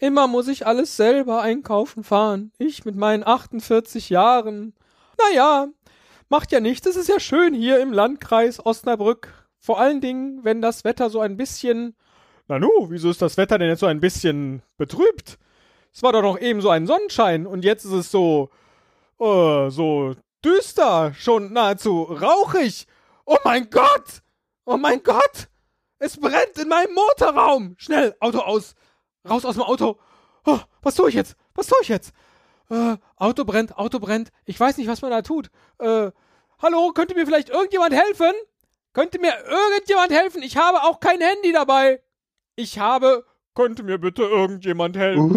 Immer muss ich alles selber einkaufen fahren. Ich mit meinen 48 Jahren. Naja, macht ja nichts. Es ist ja schön hier im Landkreis Osnabrück. Vor allen Dingen, wenn das Wetter so ein bisschen. Nanu, wieso ist das Wetter denn jetzt so ein bisschen betrübt? Es war doch noch eben so ein Sonnenschein und jetzt ist es so. Äh, so düster, schon nahezu rauchig. Oh mein Gott! Oh mein Gott! Es brennt in meinem Motorraum! Schnell, Auto aus! Raus aus dem Auto! Oh, was tue ich jetzt? Was tue ich jetzt? Äh, Auto brennt, Auto brennt. Ich weiß nicht, was man da tut. Äh, hallo, könnte mir vielleicht irgendjemand helfen? Könnte mir irgendjemand helfen? Ich habe auch kein Handy dabei. Ich habe. Könnte mir bitte irgendjemand helfen?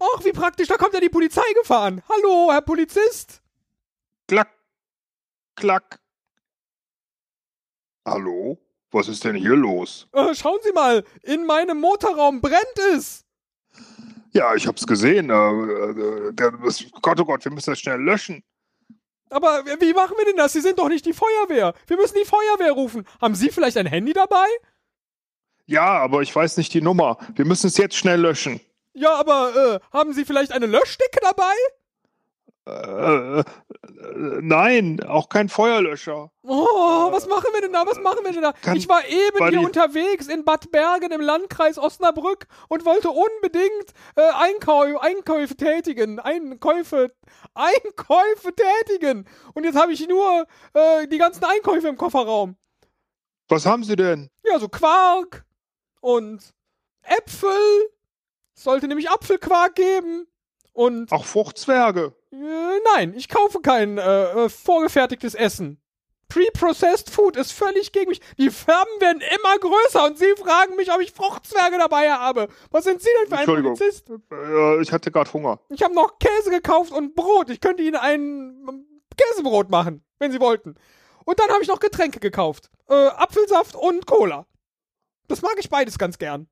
Ach, wie praktisch, da kommt ja die Polizei gefahren. Hallo, Herr Polizist. Klack, klack. Hallo? Was ist denn hier los? Äh, schauen Sie mal, in meinem Motorraum brennt es. Ja, ich hab's gesehen. Äh, äh, Gott, oh Gott, wir müssen das schnell löschen. Aber wie machen wir denn das? Sie sind doch nicht die Feuerwehr. Wir müssen die Feuerwehr rufen. Haben Sie vielleicht ein Handy dabei? Ja, aber ich weiß nicht die Nummer. Wir müssen es jetzt schnell löschen. Ja, aber äh, haben Sie vielleicht eine Löschdecke dabei? Äh, äh, nein, auch kein Feuerlöscher. Oh, was machen wir denn da? Was machen wir denn da? Kann ich war eben hier unterwegs in Bad Bergen im Landkreis Osnabrück und wollte unbedingt äh, Einkau Einkäufe tätigen. Einkäufe, Einkäufe tätigen. Und jetzt habe ich nur äh, die ganzen Einkäufe im Kofferraum. Was haben Sie denn? Ja, so Quark und Äpfel. Es sollte nämlich Apfelquark geben. Und Auch Fruchtzwerge. Äh, nein, ich kaufe kein äh, äh, vorgefertigtes Essen. Pre-processed Food ist völlig gegen mich. Die Firmen werden immer größer und Sie fragen mich, ob ich Fruchtzwerge dabei habe. Was sind Sie denn für ein. Polizist? Äh, ich hatte gerade Hunger. Ich habe noch Käse gekauft und Brot. Ich könnte Ihnen ein ähm, Käsebrot machen, wenn Sie wollten. Und dann habe ich noch Getränke gekauft. Äh, Apfelsaft und Cola. Das mag ich beides ganz gern.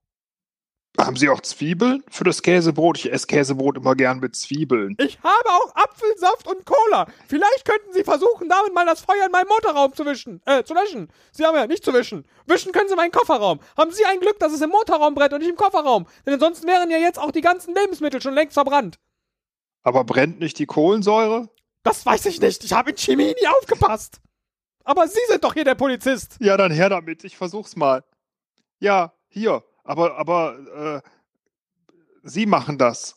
Haben Sie auch Zwiebeln für das Käsebrot? Ich esse Käsebrot immer gern mit Zwiebeln. Ich habe auch Apfelsaft und Cola. Vielleicht könnten Sie versuchen, damit mal das Feuer in meinem Motorraum zu wischen. Äh, zu löschen. Sie haben ja nicht zu wischen. Wischen können Sie meinen Kofferraum. Haben Sie ein Glück, dass es im Motorraum brennt und nicht im Kofferraum. Denn ansonsten wären ja jetzt auch die ganzen Lebensmittel schon längst verbrannt. Aber brennt nicht die Kohlensäure? Das weiß ich nicht. Ich habe in Chemie nie aufgepasst. Aber Sie sind doch hier der Polizist. Ja, dann her damit. Ich versuch's mal. Ja, hier. Aber, aber, äh, Sie machen das.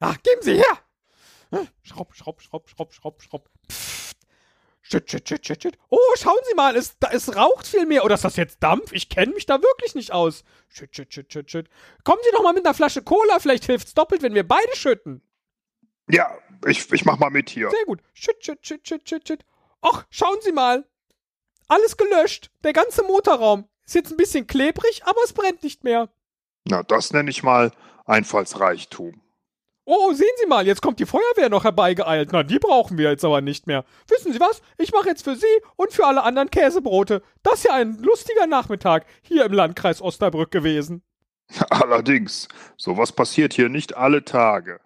Ach, geben Sie her. Schraub, schraub, schraub, schraub, schraub, schraub. Pfft. Shit, shit, shit, shit, shit. Oh, schauen Sie mal, es, da, es raucht viel mehr. Oder ist das jetzt Dampf? Ich kenne mich da wirklich nicht aus. Shit, shit, shit, shit, shit. Kommen Sie doch mal mit einer Flasche Cola. Vielleicht hilft's doppelt, wenn wir beide schütten. Ja, ich, ich mach mal mit hier. Sehr gut. Shit, shit, shit, shit, shit, shit. Och, schauen Sie mal. Alles gelöscht. Der ganze Motorraum. Ist jetzt ein bisschen klebrig, aber es brennt nicht mehr. Na, das nenne ich mal Einfallsreichtum. Oh, sehen Sie mal, jetzt kommt die Feuerwehr noch herbeigeeilt. Na, die brauchen wir jetzt aber nicht mehr. Wissen Sie was? Ich mache jetzt für Sie und für alle anderen Käsebrote. Das ist ja ein lustiger Nachmittag hier im Landkreis Osnabrück gewesen. Allerdings, sowas passiert hier nicht alle Tage.